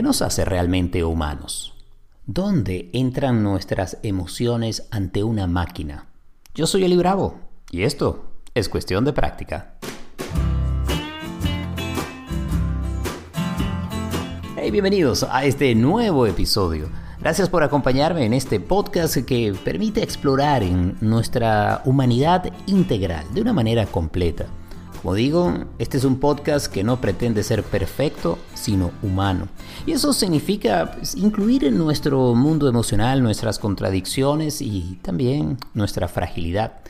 ¿Qué nos hace realmente humanos? ¿Dónde entran nuestras emociones ante una máquina? Yo soy Eli Bravo y esto es cuestión de práctica. Hey, bienvenidos a este nuevo episodio. Gracias por acompañarme en este podcast que permite explorar nuestra humanidad integral de una manera completa. Como digo, este es un podcast que no pretende ser perfecto, sino humano. Y eso significa pues, incluir en nuestro mundo emocional nuestras contradicciones y también nuestra fragilidad.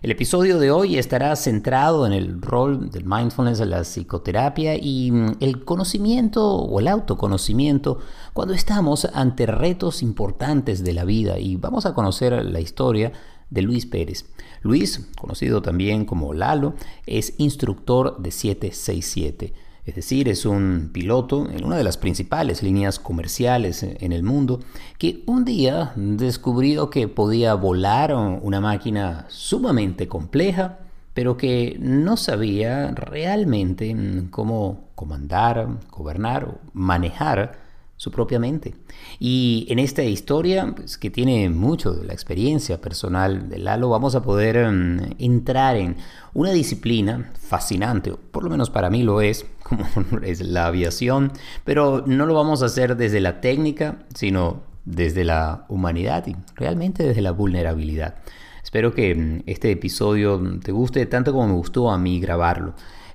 El episodio de hoy estará centrado en el rol del mindfulness en la psicoterapia y mm, el conocimiento o el autoconocimiento cuando estamos ante retos importantes de la vida y vamos a conocer la historia de Luis Pérez. Luis, conocido también como Lalo, es instructor de 767. Es decir, es un piloto en una de las principales líneas comerciales en el mundo que un día descubrió que podía volar una máquina sumamente compleja, pero que no sabía realmente cómo comandar, gobernar o manejar su propia mente. Y en esta historia, pues, que tiene mucho de la experiencia personal de Lalo, vamos a poder em, entrar en una disciplina fascinante, por lo menos para mí lo es, como es la aviación, pero no lo vamos a hacer desde la técnica, sino desde la humanidad y realmente desde la vulnerabilidad. Espero que em, este episodio te guste tanto como me gustó a mí grabarlo.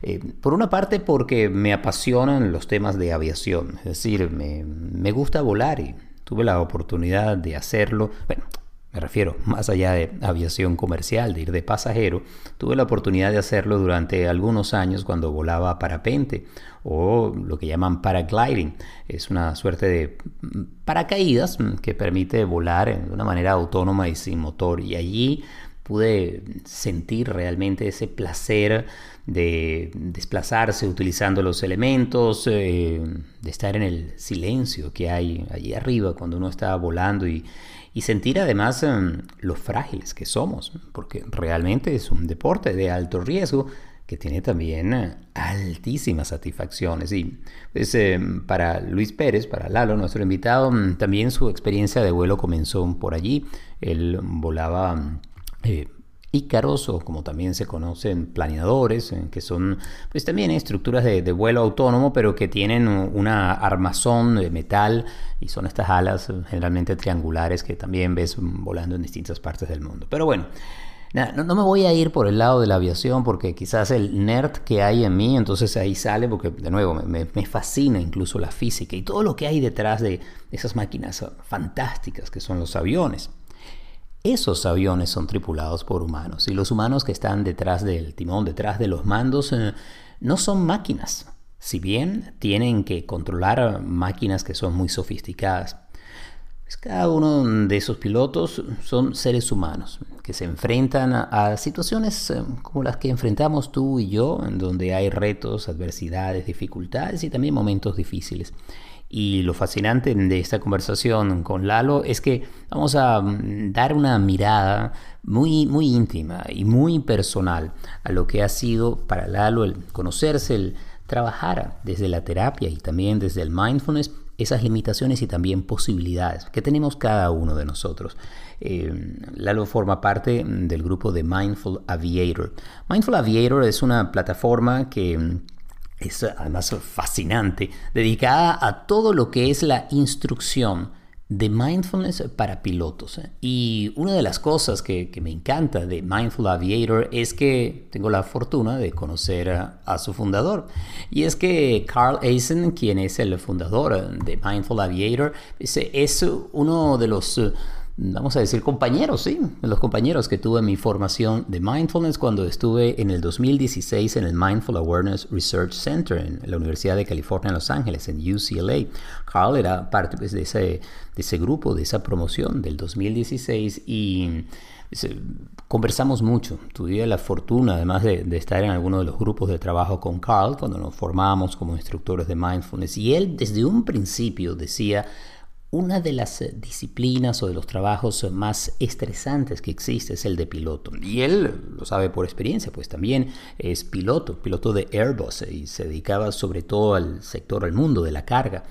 Eh, por una parte porque me apasionan los temas de aviación, es decir, me, me gusta volar y tuve la oportunidad de hacerlo, bueno, me refiero más allá de aviación comercial, de ir de pasajero, tuve la oportunidad de hacerlo durante algunos años cuando volaba parapente o lo que llaman paragliding. Es una suerte de paracaídas que permite volar de una manera autónoma y sin motor. Y allí pude sentir realmente ese placer de desplazarse utilizando los elementos, eh, de estar en el silencio que hay allí arriba cuando uno está volando y, sentir además eh, lo frágiles que somos, porque realmente es un deporte de alto riesgo que tiene también eh, altísimas satisfacciones. Y pues, para Luis Pérez, para Lalo, nuestro invitado, también su experiencia de vuelo comenzó por allí. Él volaba eh, o como también se conocen planeadores, eh, que son pues también estructuras de, vuelo autónomo, pero que tienen una armazón de metal y son estas alas eh, generalmente triangulares que también ves volando en distintas partes del mundo. Pero bueno, no, me voy a ir por el lado de la aviación porque quizás el nerd que hay en mí, entonces ahí sale porque de nuevo me fascina incluso la física y todo lo que hay detrás de esas máquinas fantásticas que son los aviones. Esos aviones son tripulados por humanos y los humanos que están detrás del timón, detrás de los mandos, eh, no son máquinas. Si bien tienen que controlar máquinas que son muy sofisticadas, pues cada uno de esos pilotos son seres humanos que se enfrentan a, situaciones eh, como las que enfrentamos tú y yo, en donde hay retos, adversidades, dificultades y también momentos difíciles. Y lo fascinante de esta conversación con Lalo es que vamos a mm, dar una mirada muy, muy íntima y muy personal a lo que ha sido para Lalo el conocerse, el trabajar desde la terapia y también desde el mindfulness esas limitaciones y también posibilidades que tenemos cada uno de nosotros. Eh, Lalo forma parte del grupo de Mindful Aviator. Mindful Aviator es una plataforma que es además fascinante, dedicada a todo lo que es la instrucción de mindfulness para pilotos. Y una de las cosas que, me encanta de Mindful Aviator es que tengo la fortuna de conocer a, su fundador. Y es que Carl Eisen, quien es el fundador de Mindful Aviator, es uno de los vamos a decir, compañeros, sí, los compañeros que tuve en mi formación de mindfulness cuando estuve en el 2016 en el Mindful Awareness Research Center en la Universidad de California en Los Ángeles, en UCLA. Carl era parte pues, de, ese, de ese grupo, de esa promoción del 2016 y pues, eh, conversamos mucho. Tuve la fortuna, además de, de, estar en alguno de los grupos de trabajo con Carl, cuando nos formábamos como instructores de mindfulness. Y él desde un principio decía, una de las eh, disciplinas o de los trabajos más estresantes que existe es el de piloto. Y él lo sabe por experiencia, pues también es piloto, piloto de Airbus y se dedicaba sobre todo al sector, al mundo de la carga.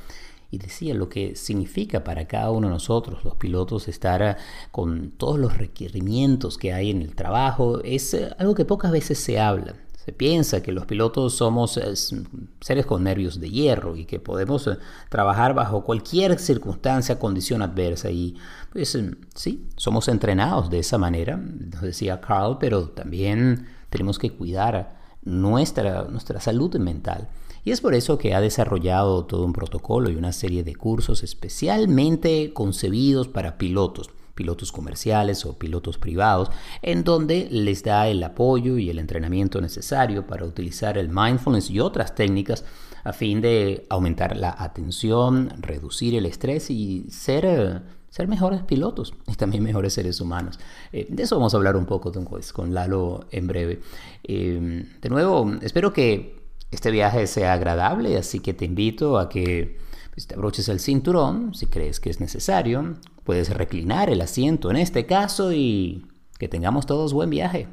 y decía lo que significa para cada uno de nosotros, los pilotos, estar con todos los requerimientos que hay en el trabajo, es eh, algo que pocas veces se habla. Se piensa que los pilotos somos eh, seres con nervios de hierro y que podemos eh, trabajar bajo cualquier circunstancia, condición adversa. Y pues sí, somos entrenados de esa manera, nos decía Carl, pero también tenemos que cuidar nuestra, nuestra salud mental. Y es por eso que ha desarrollado todo un protocolo y una serie de cursos especialmente concebidos para pilotos, pilotos comerciales o pilotos privados, en donde les da el apoyo y el entrenamiento necesario para utilizar el mindfulness y otras técnicas a fin de aumentar la atención, reducir el estrés y ser, ser mejores pilotos y también mejores seres humanos. Eh, de eso vamos a hablar un poco pues, con Lalo en breve. Eh, de nuevo, espero que este viaje sea agradable, así que te invito a que pues, te abroches el cinturón si crees que es necesario. Puedes reclinar el asiento en este caso y que tengamos todos buen viaje.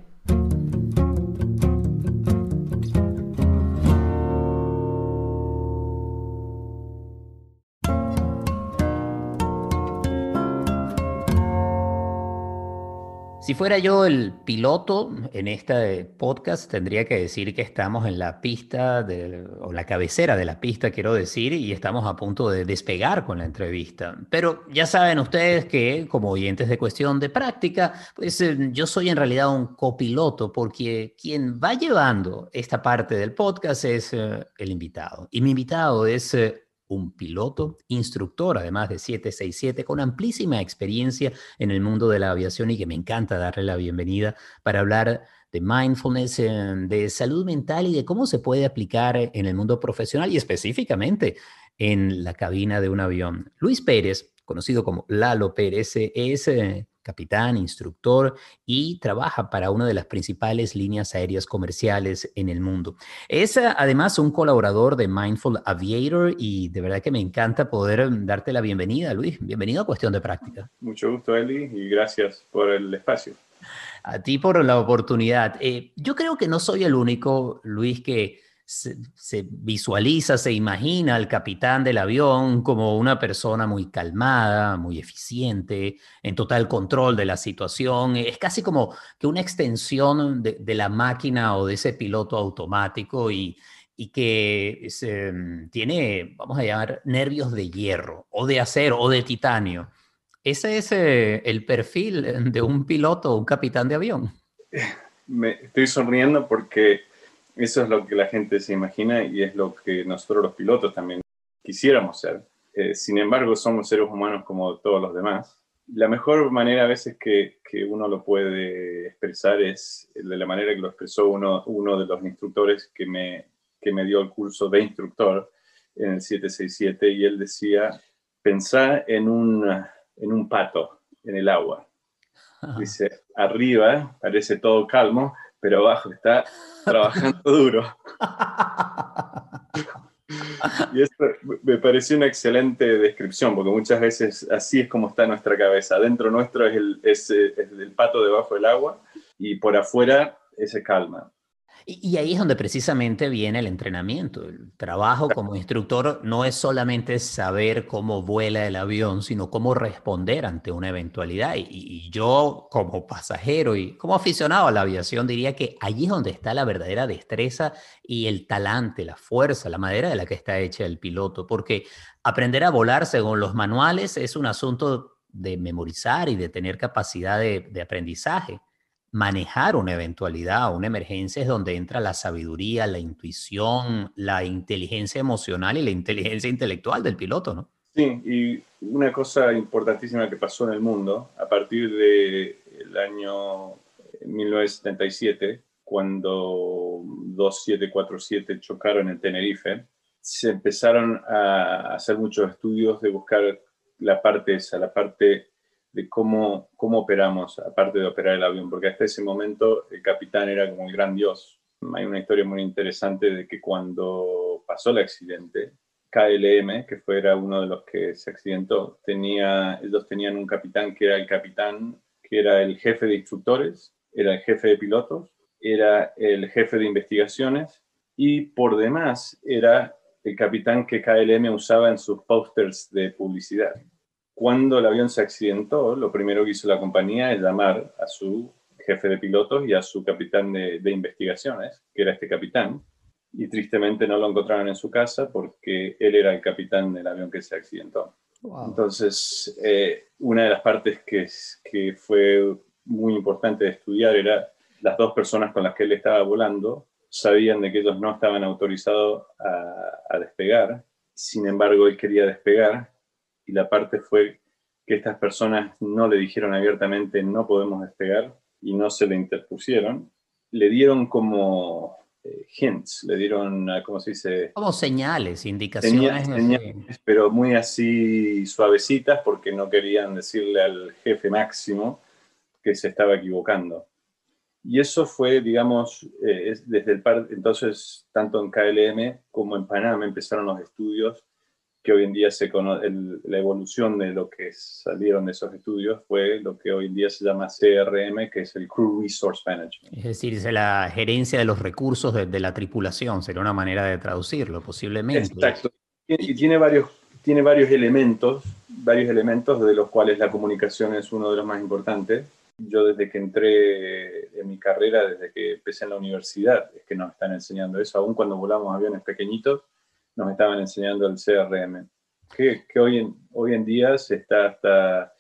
Si fuera yo el piloto en este podcast, tendría que decir que estamos en la pista, o la cabecera de la pista, quiero decir, y estamos a punto de despegar con la entrevista. Pero ya saben ustedes que, como oyentes de cuestión de práctica, pues eh, yo soy en realidad un copiloto, porque quien va llevando esta parte del podcast es eh, el invitado. Y mi invitado es eh, un piloto, instructor, además de 767, con amplísima experiencia en el mundo de la aviación y que me encanta darle la bienvenida para hablar de mindfulness, eh, de salud mental y de cómo se puede aplicar en el mundo profesional y específicamente en la cabina de un avión. Luis Pérez, conocido como Lalo Pérez, es eh, capitán, instructor y trabaja para una de las principales líneas aéreas comerciales en el mundo. Es eh, además un colaborador de Mindful Aviator y de verdad que me encanta poder darte la bienvenida, Luis. Bienvenido a Cuestión de Práctica. Mucho gusto, Eli, y gracias por el espacio. A ti por la oportunidad. Eh, yo creo que no soy el único, Luis, que se, visualiza, se imagina al capitán del avión como una persona muy calmada, muy eficiente, en total control de la situación. Es casi como que una extensión de, la máquina o de ese piloto automático y, que mm, tiene, vamos a llamar, nervios de hierro o de acero o de titanio. ¿Ese es eh, el perfil de un piloto un capitán de avión? Me estoy sonriendo porque eso es lo que la gente se imagina y es lo que nosotros los pilotos también quisiéramos ser. Eh, sin embargo, somos seres humanos como todos los demás. La mejor manera a veces que, que, uno lo puede expresar es de la manera que lo expresó uno, uno de los instructores que me, que me dio el curso de instructor en el 767 y él decía, pensar en un, en un pato en el agua. Dice, arriba parece todo calmo, pero abajo está trabajando duro. Y esto me pareció una excelente descripción, porque muchas veces así es como está nuestra cabeza. Dentro nuestro es el, es, es el pato debajo del agua y por afuera ese calma. Y, ahí es donde precisamente viene el entrenamiento. El trabajo como instructor no es solamente saber cómo vuela el avión, sino cómo responder ante una eventualidad. Y, yo como pasajero y como aficionado a la aviación diría que allí es donde está la verdadera destreza y el talante, la fuerza, la madera de la que está hecha el piloto. Porque aprender a volar según los manuales es un asunto de memorizar y de tener capacidad de aprendizaje manejar una eventualidad, una emergencia es donde entra la sabiduría, la intuición, la inteligencia emocional y la inteligencia intelectual del piloto, ¿no? Sí, y una cosa importantísima que pasó en el mundo a partir del año 1977, cuando 2747 chocaron en Tenerife, se empezaron a hacer muchos estudios de buscar la parte esa, la parte de cómo, cómo operamos, aparte de operar el avión, porque hasta ese momento el capitán era como el gran dios. Hay una historia muy interesante de que cuando pasó el accidente, KLM, que fuera uno de los que se accidentó, tenía, ellos tenían un capitán que era el capitán, que era el jefe de instructores, era el jefe de pilotos, era el jefe de investigaciones y por demás era el capitán que KLM usaba en sus posters de publicidad. Cuando el avión se accidentó, lo primero que hizo la compañía es llamar a su jefe de pilotos y a su capitán de, investigaciones, que era este capitán, y tristemente no lo encontraron en su casa porque él era el capitán del avión que se accidentó. Entonces, eh, una de las partes que, que fue muy importante de estudiar era las dos personas con las que él estaba volando sabían de que ellos no estaban autorizados a, a despegar, sin embargo él quería despegar y la parte fue que estas personas no le dijeron abiertamente no podemos despegar y no se le interpusieron, le dieron como eh, hints, le dieron, ah, ¿cómo se dice? Como señales, indicaciones. pero muy así suavecitas porque no querían decirle al jefe máximo que se estaba equivocando. Y eso fue, digamos, eh, desde el par, entonces, tanto en KLM como en Panamá empezaron los estudios que hoy en día se la evolución de lo que salieron de esos estudios fue lo que hoy en día se llama CRM, que es el Crew Resource Management. Es decir, es la gerencia de los recursos de, la tripulación, sería una manera de traducirlo, posiblemente. Exacto. Y tiene varios, tiene varios elementos, varios elementos de los cuales la comunicación es uno de los más importantes. Yo desde que entré en mi carrera, desde que empecé en la universidad, es que nos están enseñando eso, aún cuando volamos aviones pequeñitos, nos estaban enseñando el CRM, que, hoy, en, hoy en día se está hasta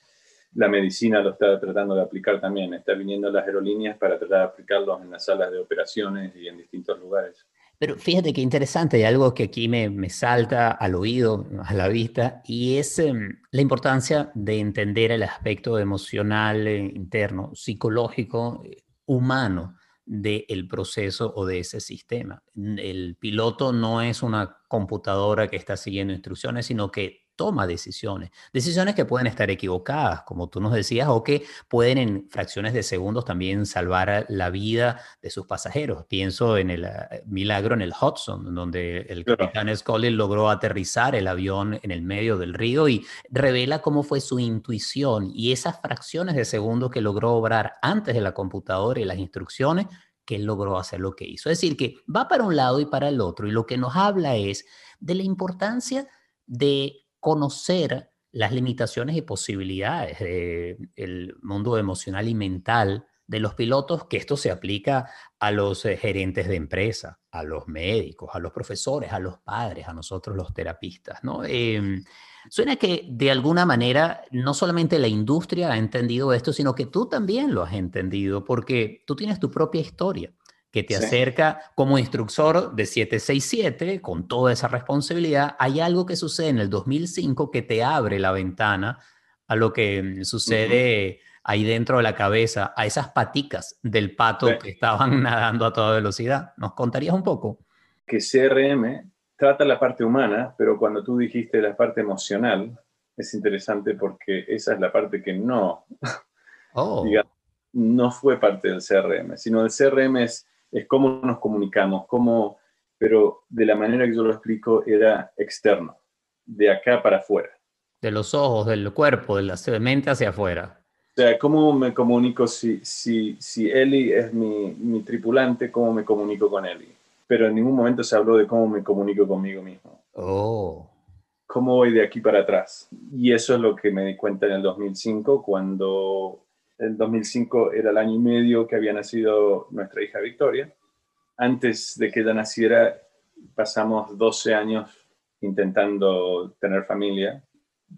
la medicina lo está tratando de aplicar también, está viniendo las aerolíneas para tratar de aplicarlos en las salas de operaciones y en distintos lugares. Pero fíjate qué interesante, y algo que aquí me, me, salta al oído, a la vista, y es em, la importancia de entender el aspecto emocional eh, interno, psicológico, eh, humano del proceso o de ese sistema. El piloto no es una computadora que está siguiendo instrucciones, sino que toma decisiones. Decisiones que pueden estar equivocadas, como tú nos decías, o que pueden en fracciones de segundos también salvar la vida de sus pasajeros. Pienso en el eh, milagro en el Hudson, donde el capitán Scully logró aterrizar el avión en el medio del río y revela cómo fue su intuición y esas fracciones de segundos que logró obrar antes de la computadora y las instrucciones que él logró hacer lo que hizo. Es decir, que va para un lado y para el otro y lo que nos habla es de la importancia de conocer las limitaciones y posibilidades del mundo emocional y mental de los pilotos, que esto se aplica a los eh, gerentes de empresa, a los médicos, a los profesores, a los padres, a nosotros los terapistas, ¿no? Em, suena que de alguna manera no solamente la industria ha entendido esto, sino que tú también lo has entendido, porque tú tienes tu propia historia que te acerca como instructor de 767 con toda esa responsabilidad. Hay algo que sucede en el 2005 que te abre la ventana a lo que mm, sucede ahí dentro de la cabeza, a esas paticas del pato que estaban nadando a toda velocidad. ¿Nos contarías un poco? Que CRM trata la parte humana, pero cuando tú dijiste la parte emocional, es interesante porque esa es la parte que no, oh. no fue parte del CRM, sino el CRM es es cómo nos comunicamos, cómo, pero de la manera que yo lo explico era externo, de acá para afuera. De los ojos, del cuerpo, de la mente hacia afuera. O sea, ¿cómo me comunico si, si, si Eli es mi, mi tripulante? ¿Cómo me comunico con Eli? Pero en ningún momento se habló de cómo me comunico conmigo mismo. Oh. ¿Cómo voy de aquí para atrás? Y eso es lo que me di cuenta en el 2005 cuando el 2005 era el año y medio que había nacido nuestra hija Victoria. Antes de que ella naciera, pasamos 12 años intentando tener familia,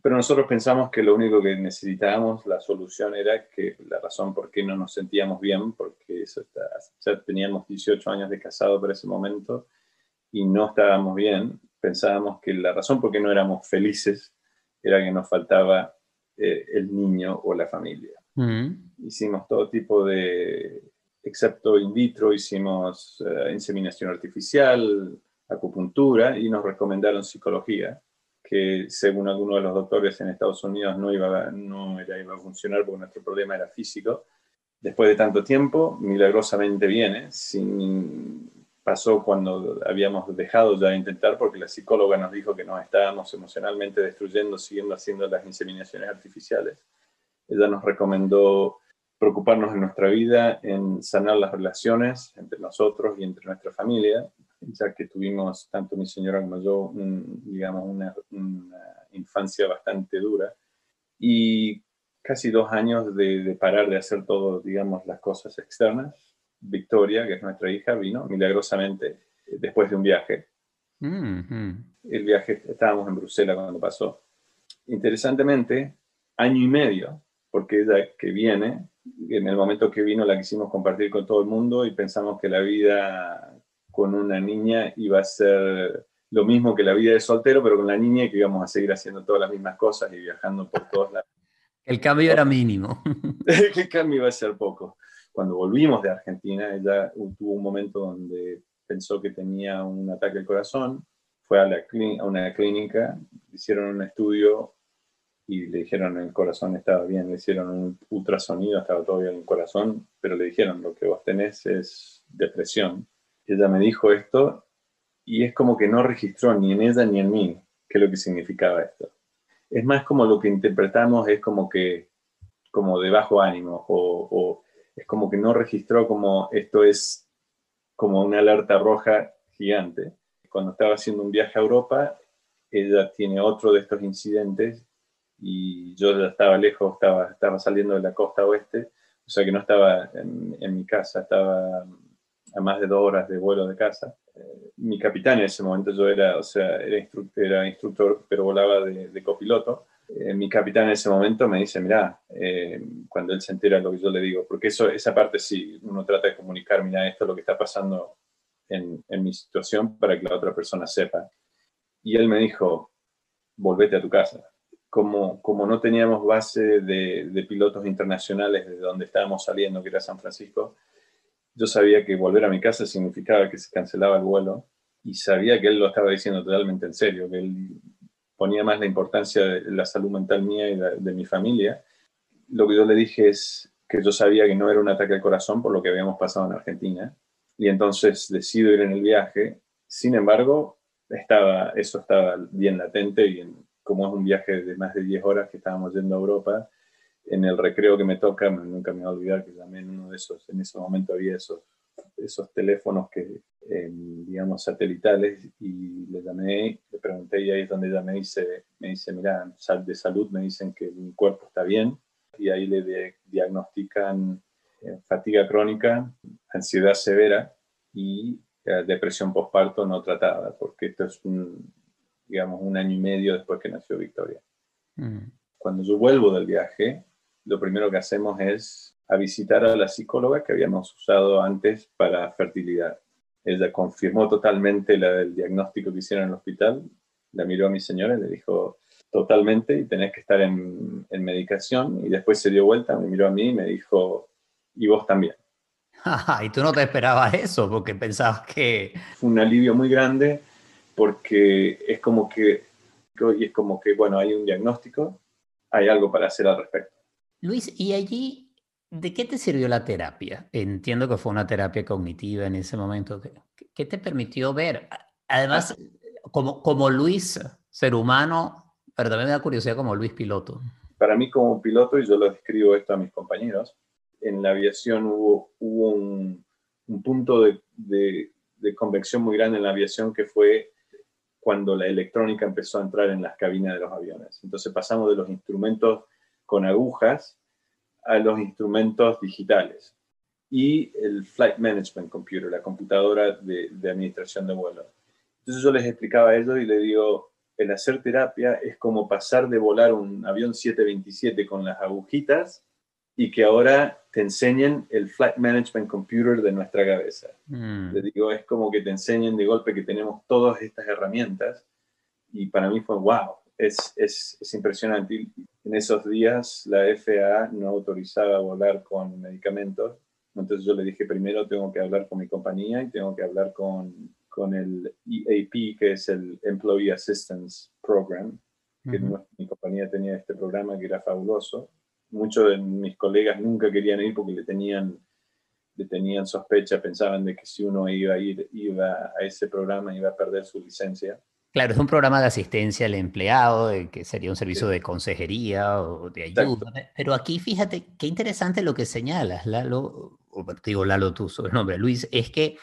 pero nosotros pensamos que lo único que necesitábamos, la solución era que la razón por qué no nos sentíamos bien, porque ya teníamos 18 años de casado para ese momento y no estábamos bien, pensábamos que la razón por qué no éramos felices era que nos faltaba eh, el niño o la familia. Hicimos todo tipo de, excepto in vitro, hicimos eh, inseminación artificial, acupuntura y nos recomendaron psicología, que según algunos de los doctores en Estados Unidos no iba, no era, iba a funcionar porque nuestro problema era físico. Después de tanto tiempo, milagrosamente viene, pasó cuando habíamos dejado ya de intentar porque la psicóloga nos dijo que nos estábamos emocionalmente destruyendo siguiendo haciendo las inseminaciones artificiales ella nos recomendó preocuparnos en nuestra vida, en sanar las relaciones entre nosotros y entre nuestra familia. ya que tuvimos, tanto mi señora como yo, digamos, una, infancia bastante dura. Y casi dos años de, parar de hacer todo, digamos, las cosas externas. Victoria, que es nuestra hija, vino milagrosamente después de un viaje. El viaje, estábamos en Bruselas cuando pasó. Interesantemente, año y medio, porque ella que viene, en el momento que vino la quisimos compartir con todo el mundo y pensamos que la vida con una niña iba a ser lo mismo que la vida de soltero, pero con la niña que íbamos a seguir haciendo todas las mismas cosas y viajando por todos lados. El cambio era mínimo. el cambio iba a ser poco. Cuando volvimos de Argentina, ella tuvo un momento donde pensó que tenía un ataque al corazón, fue a, la a una clínica, hicieron un estudio y le dijeron el corazón estaba bien, le hicieron un ultrasonido, estaba todo bien el corazón, pero le dijeron lo que vos tenés es depresión. Ella me dijo esto y es como que no registró ni en ella ni en mí qué es lo que significaba esto. Es más como lo que interpretamos es como que como de bajo ánimo o, o es como que no registró como esto es como una alerta roja gigante. Cuando estaba haciendo un viaje a Europa, ella tiene otro de estos incidentes y yo ya estaba lejos, estaba, estaba saliendo de la costa oeste, o sea que no estaba en, en mi casa, estaba a más de dos horas de vuelo de casa. Eh, mi capitán en ese momento, yo era, o sea, era, instructor, era instructor pero volaba de, de copiloto. Eh, mi capitán en ese momento me dice, mira, eh, cuando él se entera lo que yo le digo, porque eso, esa parte sí, uno trata de comunicar, mira, esto es lo que está pasando en, en mi situación para que la otra persona sepa. Y él me dijo, volvete a tu casa como, no teníamos base de, pilotos internacionales desde donde estábamos saliendo, que era San Francisco, yo sabía que volver a mi casa significaba que se cancelaba el vuelo y sabía que él lo estaba diciendo totalmente en serio, que él ponía más la importancia de la salud mental mía y de, de mi familia. Lo que yo le dije es que yo sabía que no era un ataque al corazón por lo que habíamos pasado en Argentina y entonces decido ir en el viaje. Sin embargo, eso estaba bien latente y en, como es un viaje de más de 10 horas que estábamos yendo a Europa, en el recreo que me toca, nunca me voy a olvidar que también uno de esos, en ese momento había esos, esos teléfonos que, eh, digamos, satelitales, y le llamé, le pregunté, y ahí es donde ella me dice, me dice, mira, de salud me dicen que mi cuerpo está bien, y ahí le diagnostican eh, fatiga crónica, ansiedad severa y eh, depresión postparto no tratada, porque esto es un, digamos, un año y medio después que nació Victoria. Mm. Cuando yo vuelvo del viaje, lo primero que hacemos es a visitar a la psicóloga que habíamos usado antes para fertilidad. Ella confirmó totalmente la del diagnóstico que hicieron en el hospital, la miró a mi señora y le dijo totalmente y tenés que estar en, en medicación y después se dio vuelta, me miró a mí y me dijo, y vos también. y tú no te esperabas eso porque pensabas que... Fue un alivio muy grande porque es como que, y es como que, bueno, hay un diagnóstico, hay algo para hacer al respecto. Luis, ¿y allí de qué te sirvió la terapia? Entiendo que fue una terapia cognitiva en ese momento. ¿Qué, te permitió ver? Además, como, como Luis, ser humano, pero también me da curiosidad como Luis piloto. Para mí como piloto, y yo lo describo esto a mis compañeros, en la aviación hubo, hubo un, un punto de, de, de, convección muy grande en la aviación que fue cuando la electrónica empezó a entrar en las cabinas de los aviones. Entonces pasamos de los instrumentos con agujas a los instrumentos digitales y el Flight Management Computer, la computadora de, de administración de vuelo. Entonces yo les explicaba a ellos y les digo, el hacer terapia es como pasar de volar un avión 727 con las agujitas y que ahora te enseñen el Flight Management Computer de nuestra cabeza. Mm. digo, es como que te enseñen de golpe que tenemos todas estas herramientas y para mí fue wow, es, es, es impresionante. En esos días la FAA no autorizaba volar con medicamentos, entonces yo le dije primero tengo que hablar con mi compañía y tengo que hablar con, con el EAP, que es el Employee Assistance Program, que mi compañía tenía este programa que era fabuloso muchos de mis colegas nunca querían ir porque le tenían, le tenían sospecha, pensaban de que si uno iba a ir iba a ese programa iba a perder su licencia. Claro, es un programa de asistencia al empleado, que sería un servicio de consejería o de ayuda. Pero aquí fíjate qué interesante lo que señalas, Lalo, o digo Lalo tú, sobre el nombre, Luis, es que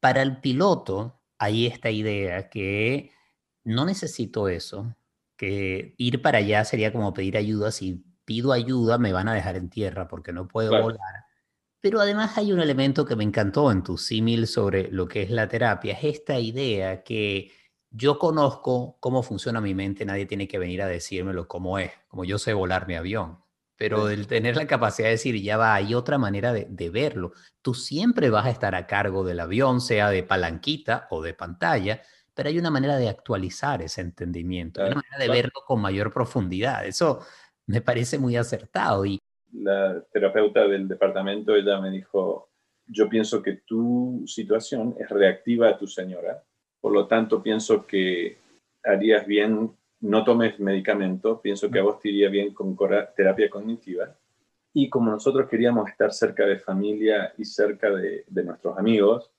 para el piloto hay esta idea que no necesito eso, que ir para allá sería como pedir ayuda. Si pido ayuda, me van a dejar en tierra porque no puedo volar. Pero además hay un elemento que me encantó en tu símil sobre lo que es la terapia, es esta idea que yo conozco cómo funciona mi mente, nadie tiene que venir a decírmelo cómo es, como yo sé volar mi avión. Pero el tener la capacidad de decir, ya va, hay otra manera de, de, verlo. Tú siempre vas a estar a cargo del avión, sea de palanquita o de pantalla, pero hay una manera de actualizar ese entendimiento, hay una manera de verlo con mayor profundidad. Eso me parece muy acertado. Y... La terapeuta del departamento, ella me dijo, yo pienso que tu situación es reactiva a tu señora, por lo tanto pienso que harías bien, no tomes medicamento, pienso que a vos te iría bien con terapia cognitiva. Y como nosotros queríamos estar cerca de familia y cerca de, de nuestros amigos,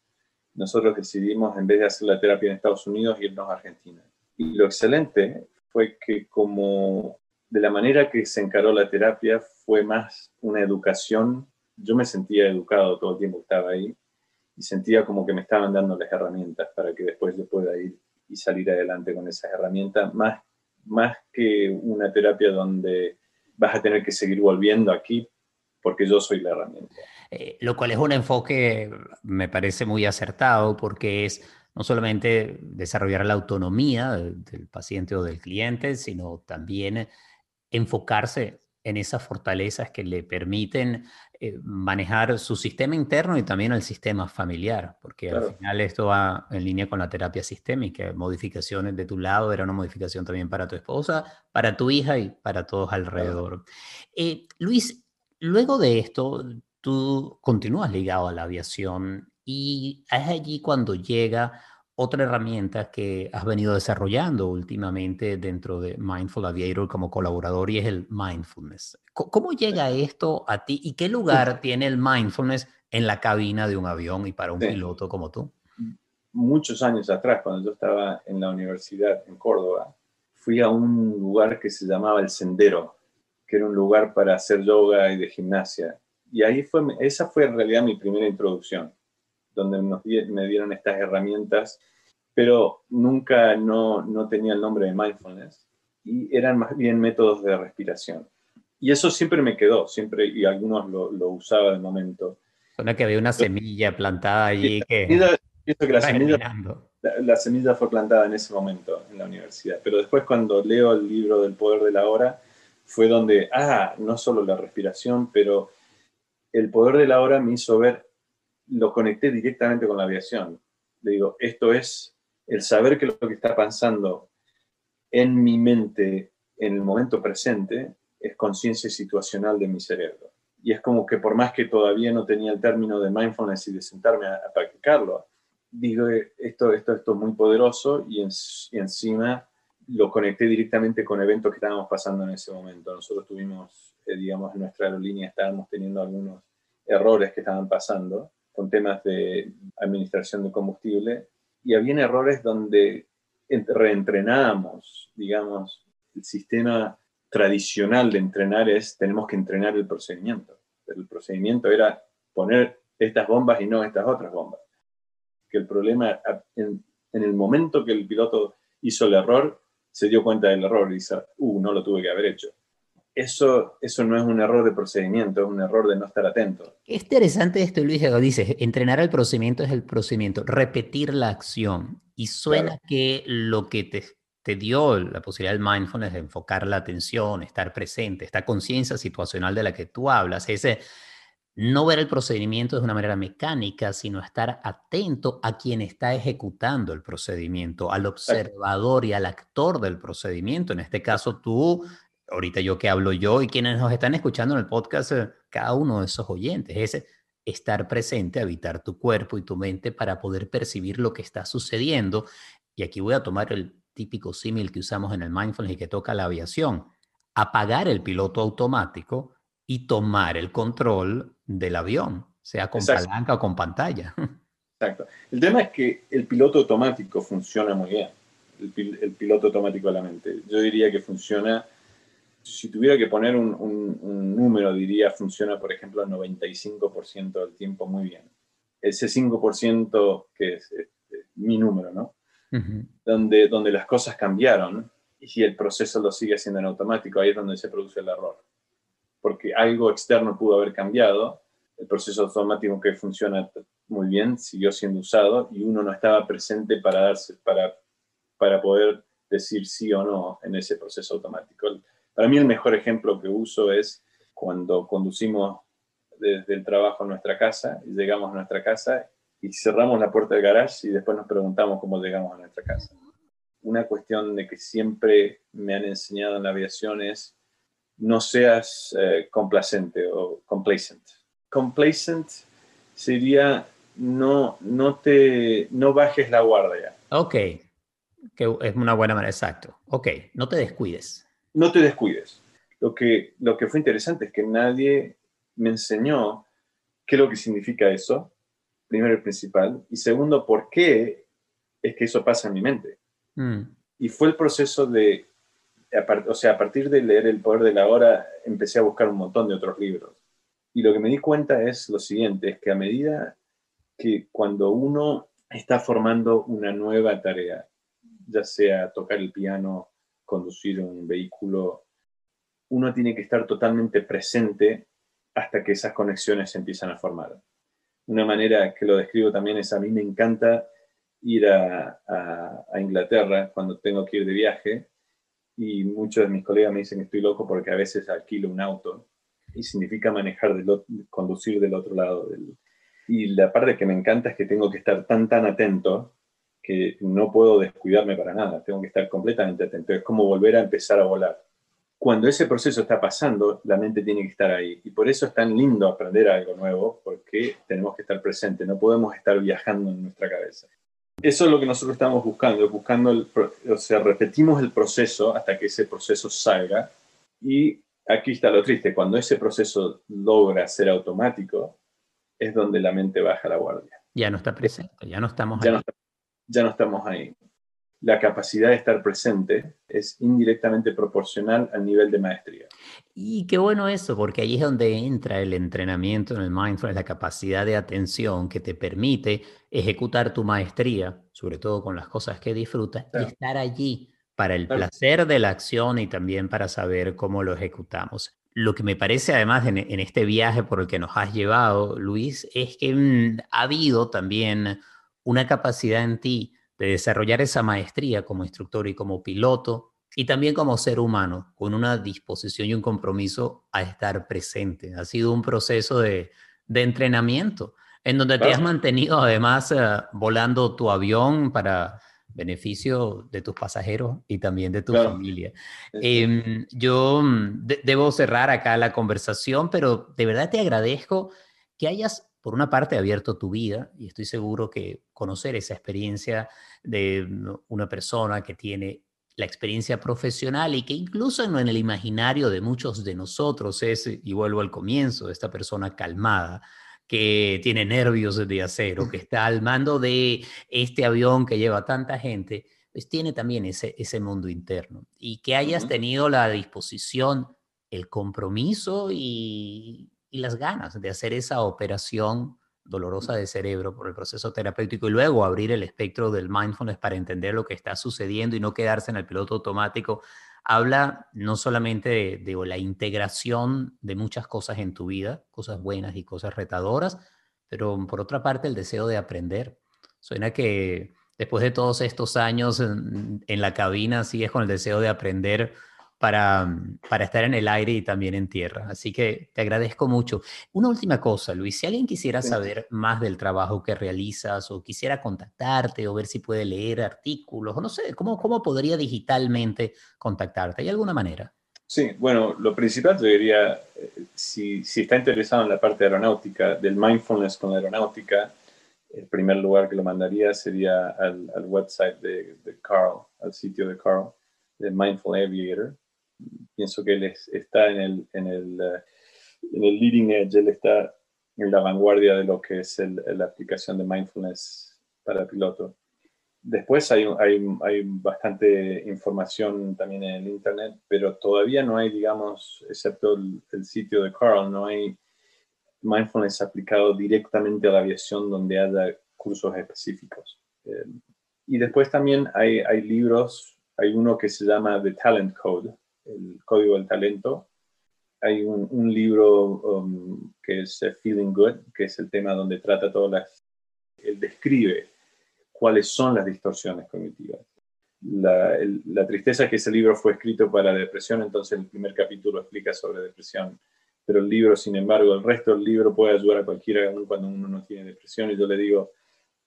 nosotros decidimos, en vez de hacer la terapia en Estados Unidos, irnos a Argentina. Y lo excelente fue que como de la manera que se encaró la terapia fue más una educación, yo me sentía educado todo el tiempo que estaba ahí y sentía como que me estaban dando las herramientas para que después yo pueda ir y salir adelante con esas herramientas, más, más que una terapia donde vas a tener que seguir volviendo aquí porque yo soy la herramienta. Eh, lo cual es un enfoque, me parece muy acertado, porque es no solamente desarrollar la autonomía del paciente o del cliente, sino también enfocarse en esas fortalezas que le permiten eh, manejar su sistema interno y también el sistema familiar, porque al final esto va en línea con la terapia sistémica. Modificaciones de tu lado era una modificación también para tu esposa, para tu hija y para todos alrededor. Eh, Luis, luego de esto, tú continúas ligado a la aviación y es allí cuando llega otra herramienta que has venido desarrollando últimamente dentro de Mindful Aviator como colaborador y es el mindfulness. ¿Cómo llega esto a ti y qué lugar tiene el mindfulness en la cabina de un avión y para un piloto como tú? Muchos años atrás, cuando yo estaba en la universidad en Córdoba, fui a un lugar que se llamaba El Sendero, que era un lugar para hacer yoga y de gimnasia. Y ahí fue, esa fue en realidad mi primera introducción, donde me dieron estas herramientas, pero nunca no, no tenía el nombre de mindfulness y eran más bien métodos de respiración. Y eso siempre me quedó, siempre, y algunos lo, lo usaba de momento. Suena que había una semilla plantada allí que... la, semilla, la, semilla, fue plantada en ese momento en la universidad, pero después cuando leo el libro del poder de la hora, fue donde, ah, no solo la respiración, pero el poder de la hora me hizo ver, lo conecté directamente con la aviación. Le digo, esto es el saber que lo que está pasando en mi mente en el momento presente es conciencia situacional de mi cerebro. Y es como que por más que todavía no tenía el término de mindfulness y de sentarme a, practicarlo, digo, esto, esto, esto es muy poderoso y, y, encima lo conecté directamente con eventos que estábamos pasando en ese momento. Nosotros tuvimos, eh, digamos, en nuestra aerolínea estábamos teniendo algunos errores que estaban pasando con temas de administración de combustible y había errores donde reentrenábamos, digamos, el sistema tradicional de entrenar es, tenemos que entrenar el procedimiento. El procedimiento era poner estas bombas y no estas otras bombas. Que el problema, en, en el momento que el piloto hizo el error, se dio cuenta del error y dice, uh, no lo tuve que haber hecho eso, eso no es un error de procedimiento, es un error de no estar atento. Es interesante esto, Luis, que dices, entrenar el procedimiento es el procedimiento, repetir la acción. Y suena que lo que te, te dio la posibilidad del mindfulness de enfocar la atención, estar presente, esta conciencia situacional de la que tú hablas, ese no ver el procedimiento de una manera mecánica, sino estar atento a quien está ejecutando el procedimiento, al observador y al actor del procedimiento. En este caso, tú ahorita yo que hablo yo y quienes nos están escuchando en el podcast, eh, cada uno de esos oyentes, es estar presente, habitar tu cuerpo y tu mente para poder percibir lo que está sucediendo. Y aquí voy a tomar el típico símil que usamos en el mindfulness y que toca la aviación. Apagar el piloto automático y tomar el control del avión, sea con palanca o con pantalla. Exacto. El tema es que el piloto automático funciona muy bien. El, el piloto automático de la mente. Yo diría que funciona si tuviera que poner un, número, diría funciona, por ejemplo, el 95% del tiempo muy bien. Ese 5% que es, mi número, ¿no? donde, donde las cosas cambiaron y si el proceso lo sigue haciendo en automático, ahí es donde se produce el error. Porque algo externo pudo haber cambiado, el proceso automático que funciona muy bien siguió siendo usado y uno no estaba presente para, darse, para, para poder decir sí o no en ese proceso automático. Para mí el mejor ejemplo que uso es cuando conducimos desde el trabajo a nuestra casa y llegamos a nuestra casa y cerramos la puerta del garage y después nos preguntamos cómo llegamos a nuestra casa. Una cuestión de que siempre me han enseñado en la aviación es no seas eh, complacente o complacent. Complacent sería no, no, te, no bajes la guardia. Ok, que es una buena manera, exacto. Ok, no te descuides. No te descuides. Lo que, lo que fue interesante es que nadie me enseñó qué es lo que significa eso, primero y principal, y segundo, por qué es que eso pasa en mi mente. Mm. Y fue el proceso de, o sea, a partir de leer El Poder de la Hora, empecé a buscar un montón de otros libros. Y lo que me di cuenta es lo siguiente, es que a medida que cuando uno está formando una nueva tarea, ya sea tocar el piano, conducir un vehículo, uno tiene que estar totalmente presente hasta que esas conexiones se empiezan a formar. Una manera que lo describo también es a mí me encanta ir a, Inglaterra cuando tengo que ir de viaje y muchos de mis colegas me dicen que estoy loco porque a veces alquilo un auto y significa manejar, del, conducir del otro lado. y la parte que me encanta es que tengo que estar tan, tan atento que no puedo descuidarme para nada, tengo que estar completamente atento. Es como volver a empezar a volar. Cuando ese proceso está pasando, la mente tiene que estar ahí. Y por eso es tan lindo aprender algo nuevo, porque tenemos que estar presentes, no podemos estar viajando en nuestra cabeza. Eso es lo que nosotros estamos buscando, buscando el, o sea, repetimos el proceso hasta que ese proceso salga. Y aquí está lo triste, cuando ese proceso logra ser automático, es donde la mente baja la guardia. Ya no está presente, ya no estamos ahí ya no estamos ahí. La capacidad de estar presente es indirectamente proporcional al nivel de maestría. Y qué bueno eso, porque ahí es donde entra el entrenamiento en el mindfulness, la capacidad de atención que te permite ejecutar tu maestría, sobre todo con las cosas que disfrutas, y estar allí para el placer de la acción y también para saber cómo lo ejecutamos. Lo que me parece además en, este viaje por el que nos has llevado, Luis, es que mm, ha habido también una capacidad en ti de desarrollar esa maestría como instructor y como piloto y también como ser humano, con una disposición y un compromiso a estar presente. Ha sido un proceso de, entrenamiento en donde te has mantenido además eh, volando tu avión para beneficio de tus pasajeros y también de tu familia. Em, yo mm, debo cerrar acá la conversación, pero de verdad te agradezco que hayas por una parte, abierto tu vida y estoy seguro que conocer esa experiencia de una persona que tiene la experiencia profesional y que incluso en el imaginario de muchos de nosotros es, y vuelvo al comienzo, esta persona calmada, que tiene nervios de acero, que está al mando de este avión que lleva tanta gente, pues tiene también ese, ese mundo interno. Y que hayas tenido la disposición, el compromiso y, y las ganas de hacer esa operación dolorosa de cerebro por el proceso terapéutico y luego abrir el espectro del mindfulness para entender lo que está sucediendo y no quedarse en el piloto automático, habla no solamente de, la integración de muchas cosas en tu vida, cosas buenas y cosas retadoras, pero por otra parte el deseo de aprender. Suena que después de todos estos años en, en la cabina sigues con el deseo de aprender para, para estar en el aire y también en tierra. Así que te agradezco mucho. Una última cosa, Luis, si alguien quisiera saber más del trabajo que realizas o quisiera contactarte o ver si puede leer artículos o no sé, ¿cómo, cómo podría digitalmente contactarte? ¿Hay alguna manera? Sí, bueno, lo principal yo diría, eh, si, si está interesado en la parte aeronáutica, del mindfulness con la aeronáutica, el primer lugar que lo mandaría sería al, al website de, de Carl, al sitio de Carl, de Mindful Aviator pienso que él está en el, en, el, eh, en el leading edge, él está en la vanguardia de lo que es la aplicación de mindfulness para piloto. Después hay, hay, hay, bastante información también en el Internet, pero todavía no hay, digamos, excepto el, el, sitio de Carl, no hay mindfulness aplicado directamente a la aviación donde haya cursos específicos. Eh, y después también hay, hay libros, hay uno que se llama The Talent Code, el código del talento. Hay un, libro um, que es eh, Feeling Good, que es el tema donde trata todas las, él describe cuáles son las distorsiones cognitivas. La, tristeza es que ese libro fue escrito para la depresión, entonces el primer capítulo explica sobre depresión, pero el libro, sin embargo, el resto del libro puede ayudar a cualquiera, aun cuando uno no tiene depresión, y yo le digo,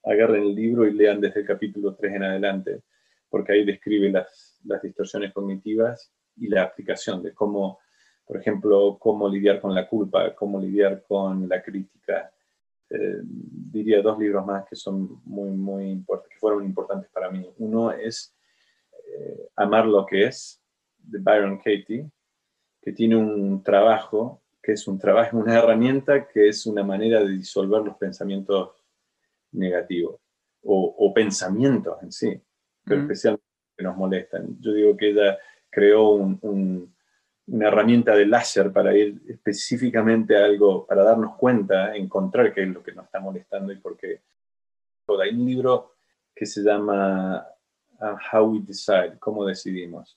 agarren el libro y lean desde el capítulo 3 en adelante, porque ahí describe las, las distorsiones cognitivas y la aplicación de cómo, por ejemplo, cómo lidiar con la culpa, cómo lidiar con la crítica. Eh, diría dos libros más que son muy, muy importantes, que fueron importantes para mí. Uno es eh, Amar lo que es, de Byron Katie, que tiene un trabajo, que es un trabajo, una herramienta que es una manera de disolver los pensamientos negativos o, pensamientos en sí, pero especialmente que nos molestan. Yo digo que ella creó una herramienta de láser para ir específicamente a algo, para darnos cuenta, encontrar qué es lo que nos está molestando y por qué. Hay un libro que se llama uh, How We Decide, cómo decidimos.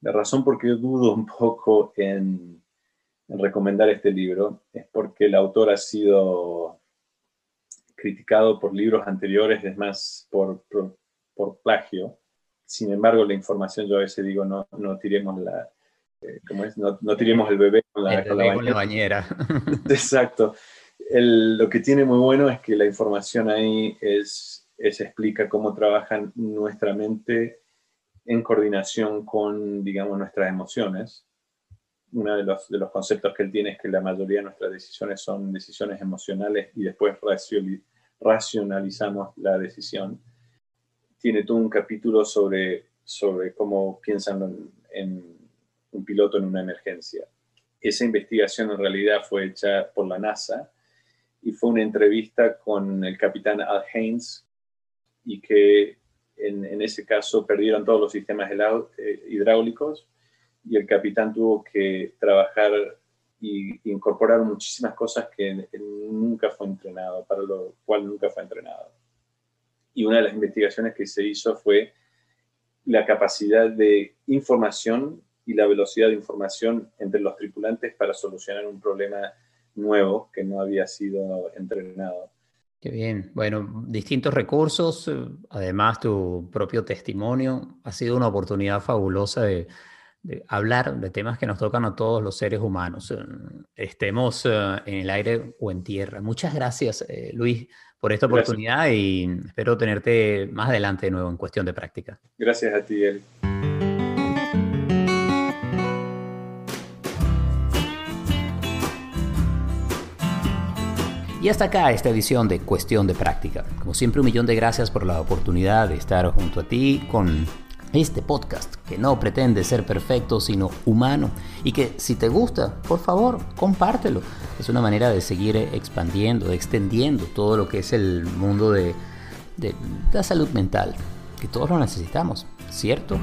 La razón por qué dudo un poco en, en recomendar este libro es porque el autor ha sido criticado por libros anteriores, es más, por, por, plagio. Sin embargo, la información, yo a veces digo, no, no tiremos la, eh, es? No, no, tiremos el bebé con la, bañera. Exacto. lo que tiene muy bueno es que la información ahí es, es, explica cómo trabaja nuestra mente en coordinación con, digamos, nuestras emociones. Uno de los, de los conceptos que él tiene es que la mayoría de nuestras decisiones son decisiones emocionales y después racionalizamos la decisión. Tiene todo un capítulo sobre, sobre cómo piensan en, un piloto en una emergencia. Esa investigación en realidad fue hecha por la NASA y fue una entrevista con el capitán Al Haynes y que en, en ese caso perdieron todos los sistemas eh, hidráulicos y el capitán tuvo que trabajar y incorporar muchísimas cosas que nunca fue entrenado, para lo cual nunca fue entrenado. Y una de las investigaciones que se hizo fue la capacidad de información y la velocidad de información entre los tripulantes para solucionar un problema nuevo que no había sido entrenado. Qué bien. Bueno, distintos recursos, eh, además tu propio testimonio, ha sido una oportunidad fabulosa de de hablar de temas que nos tocan a todos los seres humanos, estemos eh, en el aire o en tierra. Muchas gracias, eh, Luis, por esta oportunidad y espero tenerte más adelante de nuevo en cuestión de práctica. Gracias a ti, Eric. Y hasta acá esta edición de Cuestión de Práctica. Como siempre, un millón de gracias por la oportunidad de estar junto a ti con este podcast que no pretende ser perfecto sino humano y que si te gusta, por favor, compártelo. Es una manera de seguir expandiendo, extendiendo todo lo que es el mundo de, la salud mental, que todos lo necesitamos, ¿cierto?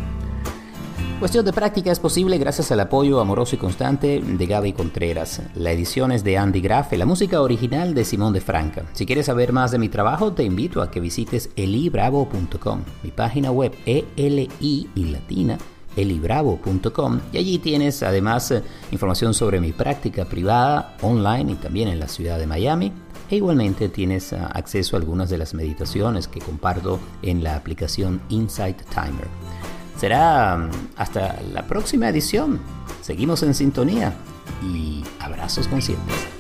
Cuestión de práctica es posible gracias al apoyo amoroso y constante de Gaby Contreras. La edición es de Andy Grafe, la música original de Simón de Franca. Si quieres saber más de mi trabajo, te invito a que visites elibravo.com, mi página web eli y latina elibravo.com y allí tienes además información sobre mi práctica privada online y también en la ciudad de Miami e igualmente tienes eh, acceso a algunas de las meditaciones que comparto en la aplicación Insight Timer. Será mm, hasta la próxima edición. Seguimos en sintonía y abrazos conscientes.